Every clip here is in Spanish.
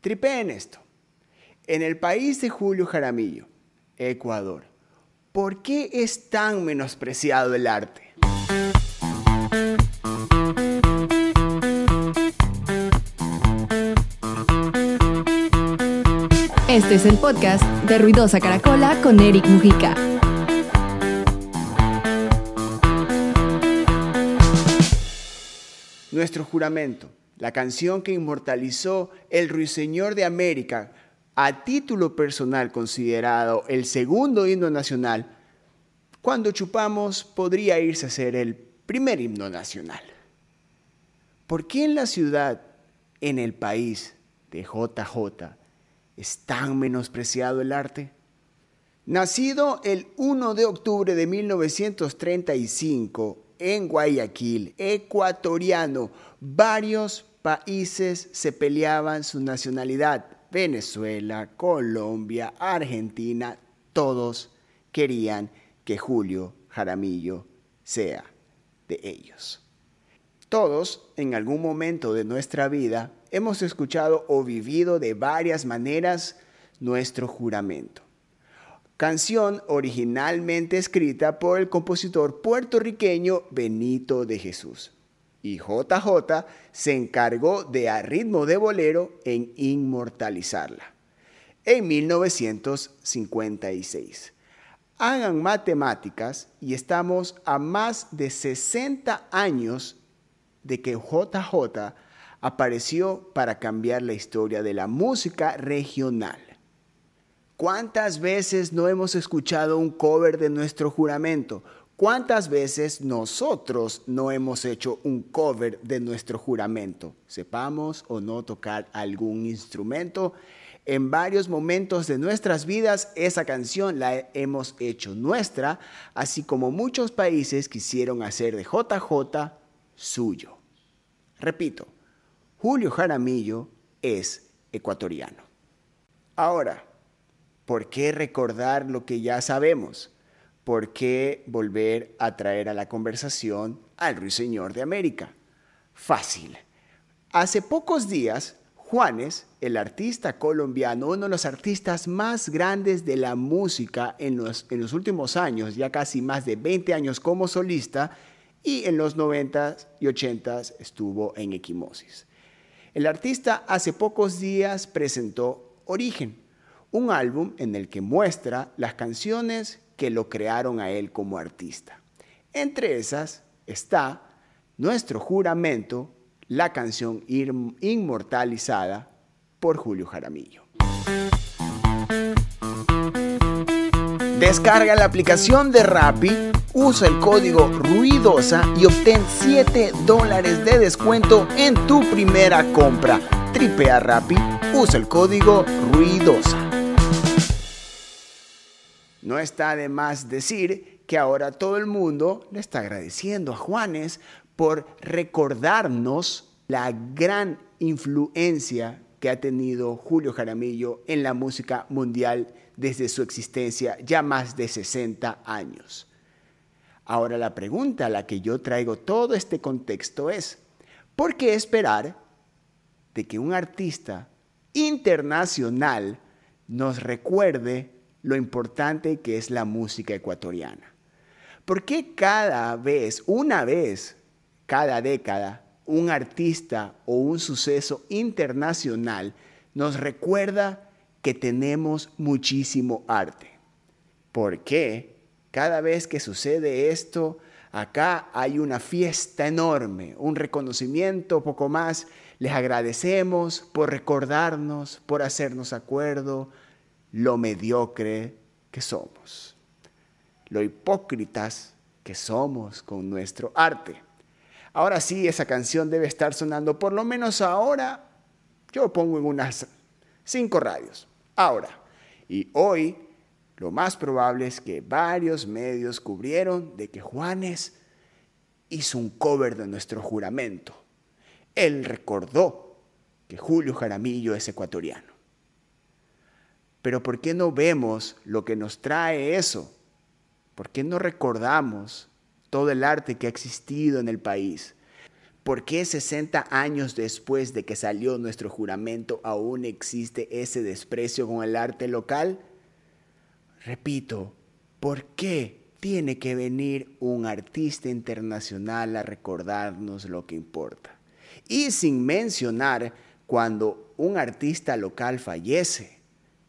Tripeen esto. En el país de Julio Jaramillo, Ecuador, ¿por qué es tan menospreciado el arte? Este es el podcast de Ruidosa Caracola con Eric Mujica. Nuestro juramento, la canción que inmortalizó el Ruiseñor de América, a título personal considerado el segundo himno nacional, cuando chupamos podría irse a ser el primer himno nacional. ¿Por qué en la ciudad, en el país de JJ, es tan menospreciado el arte? Nacido el 1 de octubre de 1935 en Guayaquil, ecuatoriano, varios países se peleaban su nacionalidad. Venezuela, Colombia, Argentina, todos querían que Julio Jaramillo sea de ellos. Todos, en algún momento de nuestra vida, hemos escuchado o vivido de varias maneras nuestro juramento. Canción originalmente escrita por el compositor puertorriqueño Benito de Jesús. Y JJ se encargó de a ritmo de bolero en inmortalizarla. En 1956. Hagan matemáticas y estamos a más de 60 años de que JJ apareció para cambiar la historia de la música regional. ¿Cuántas veces no hemos escuchado un cover de nuestro juramento? ¿Cuántas veces nosotros no hemos hecho un cover de nuestro juramento? Sepamos o no tocar algún instrumento. En varios momentos de nuestras vidas esa canción la hemos hecho nuestra, así como muchos países quisieron hacer de JJ suyo. Repito, Julio Jaramillo es ecuatoriano. Ahora, ¿por qué recordar lo que ya sabemos? ¿Por qué volver a traer a la conversación al ruiseñor de América? Fácil. Hace pocos días, Juanes, el artista colombiano, uno de los artistas más grandes de la música en los, últimos años, ya casi más de 20 años como solista, y en los 90 y 80 estuvo en Equimosis. El artista hace pocos días presentó Origen, un álbum en el que muestra las canciones que lo crearon a él como artista. Entre esas está Nuestro Juramento, la canción inmortalizada por Julio Jaramillo. Descarga la aplicación de Rappi, usa el código RUIDOSA y obtén 7 dólares de descuento en tu primera compra. Tripea Rappi, usa el código RUIDOSA. No está de más decir que ahora todo el mundo le está agradeciendo a Juanes por recordarnos la gran influencia que ha tenido Julio Jaramillo en la música mundial desde su existencia ya más de 60 años. Ahora la pregunta a la que yo traigo todo este contexto es, ¿por qué esperar de que un artista internacional nos recuerde lo importante que es la música ecuatoriana? ¿Por qué cada vez, una vez, cada década, un artista o un suceso internacional nos recuerda que tenemos muchísimo arte. ¿Por qué? Cada vez que sucede esto, acá hay una fiesta enorme, un reconocimiento poco más. Les agradecemos por recordarnos, por hacernos acuerdo lo mediocre que somos, lo hipócritas que somos con nuestro arte. Ahora sí, esa canción debe estar sonando, por lo menos ahora, yo pongo en unas cinco radios ahora. Y hoy lo más probable es que varios medios cubrieron de que Juanes hizo un cover de nuestro juramento. Él recordó que Julio Jaramillo es ecuatoriano. Pero ¿por qué no vemos lo que nos trae eso? ¿Por qué no recordamos todo el arte que ha existido en el país? ¿Por qué 60 años después de que salió nuestro juramento aún existe ese desprecio con el arte local? Repito, ¿por qué tiene que venir un artista internacional a recordarnos lo que importa? Y sin mencionar cuando un artista local fallece.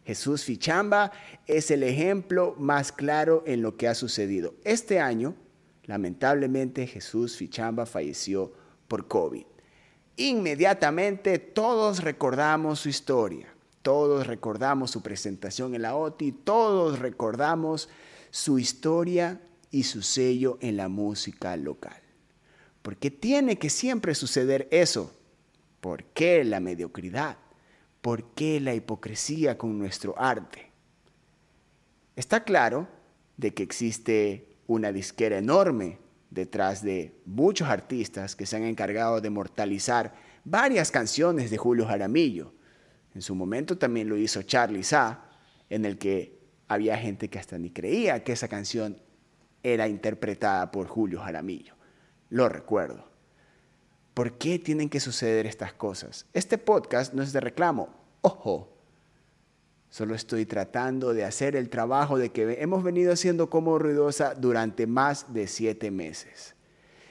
Jesús Fichamba es el ejemplo más claro en lo que ha sucedido. Este año, lamentablemente, Jesús Fichamba falleció por COVID. Inmediatamente todos recordamos su historia, todos recordamos su presentación en la OTI, todos recordamos su historia y su sello en la música local. ¿Por qué tiene que siempre suceder eso? ¿Por qué la mediocridad? ¿Por qué la hipocresía con nuestro arte? Está claro de que existe una disquera enorme detrás de muchos artistas que se han encargado de mortalizar varias canciones de Julio Jaramillo. En su momento también lo hizo Charlie Sa, en el que había gente que hasta ni creía que esa canción era interpretada por Julio Jaramillo. Lo recuerdo. ¿Por qué tienen que suceder estas cosas? Este podcast no es de reclamo. Ojo, Solo estoy tratando de hacer el trabajo de que hemos venido haciendo como ruidosa durante más de siete meses.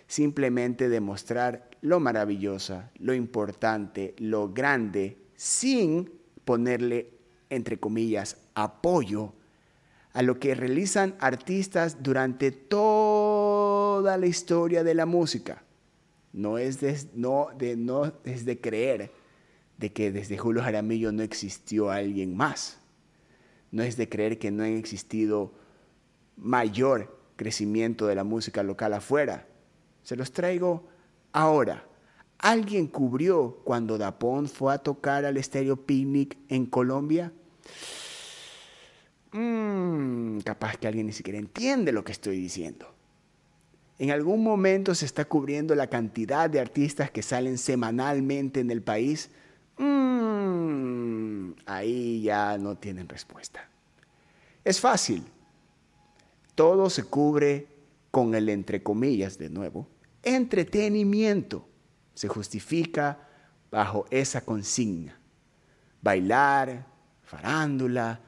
Simplemente demostrar lo maravillosa, lo importante, lo grande, sin ponerle, entre comillas, apoyo a lo que realizan artistas durante toda la historia de la música. No es de, no, de, no creer de que desde Julio Jaramillo no existió alguien más. No es de creer que no ha existido mayor crecimiento de la música local afuera. Se los traigo ahora. ¿Alguien cubrió cuando Dapón fue a tocar al Estéreo Picnic en Colombia? Mm, capaz que alguien ni siquiera entiende lo que estoy diciendo. En algún momento se está cubriendo la cantidad de artistas que salen semanalmente en el país Mm, ahí ya no tienen respuesta. Es fácil. Todo se cubre con el entre comillas de nuevo. Entretenimiento. Se justifica bajo esa consigna. Bailar, farándula,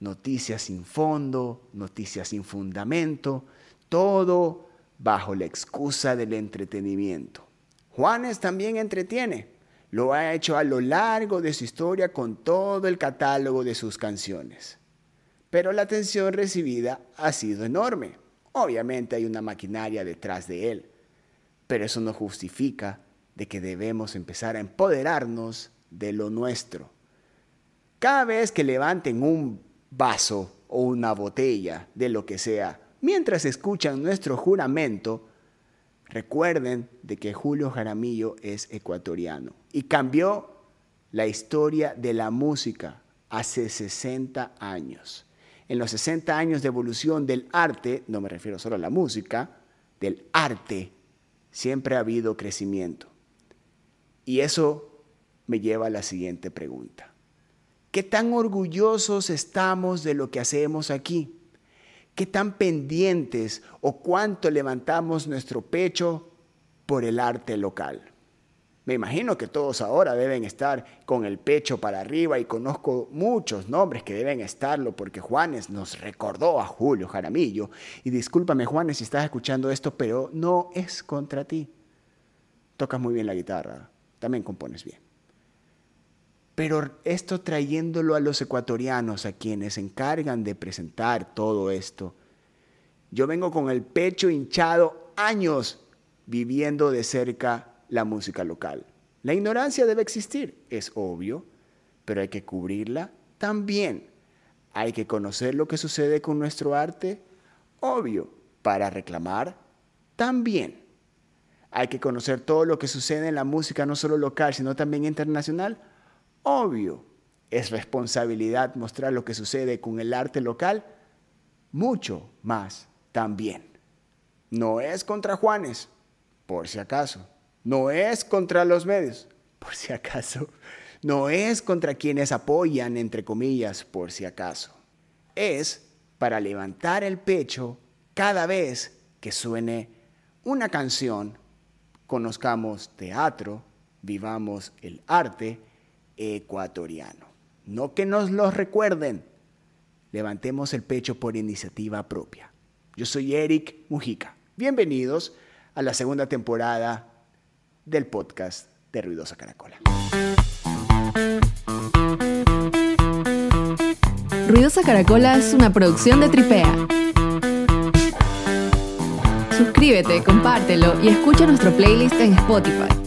noticias sin fondo, noticias sin fundamento, todo bajo la excusa del entretenimiento. Juanes también entretiene. Lo ha hecho a lo largo de su historia con todo el catálogo de sus canciones. Pero la atención recibida ha sido enorme. Obviamente hay una maquinaria detrás de él, pero eso no justifica de que debemos empezar a empoderarnos de lo nuestro. Cada vez que levanten un vaso o una botella de lo que sea, mientras escuchan nuestro juramento, Recuerden de que Julio Jaramillo es ecuatoriano y cambió la historia de la música hace 60 años. En los 60 años de evolución del arte, no me refiero solo a la música, del arte, siempre ha habido crecimiento. Y eso me lleva a la siguiente pregunta. ¿Qué tan orgullosos estamos de lo que hacemos aquí? Qué tan pendientes o cuánto levantamos nuestro pecho por el arte local. Me imagino que todos ahora deben estar con el pecho para arriba y conozco muchos nombres que deben estarlo porque Juanes nos recordó a Julio Jaramillo. Y discúlpame Juanes si estás escuchando esto, pero no es contra ti. Tocas muy bien la guitarra, también compones bien. Pero esto trayéndolo a los ecuatorianos, a quienes se encargan de presentar todo esto. Yo vengo con el pecho hinchado años viviendo de cerca la música local. La ignorancia debe existir, es obvio, pero hay que cubrirla también. Hay que conocer lo que sucede con nuestro arte, obvio, para reclamar también. Hay que conocer todo lo que sucede en la música, no solo local, sino también internacional, Obvio, es responsabilidad mostrar lo que sucede con el arte local, mucho más también. No es contra Juanes, por si acaso. No es contra los medios, por si acaso. No es contra quienes apoyan, entre comillas, por si acaso. Es para levantar el pecho cada vez que suene una canción conozcamos teatro, vivamos el arte ecuatoriano. No que nos lo recuerden, levantemos el pecho por iniciativa propia. Yo soy Eric Mujica. Bienvenidos a la segunda temporada del podcast de Ruidosa Caracola. Ruidosa Caracola es una producción de Tripea. Suscríbete, compártelo y escucha nuestro playlist en Spotify.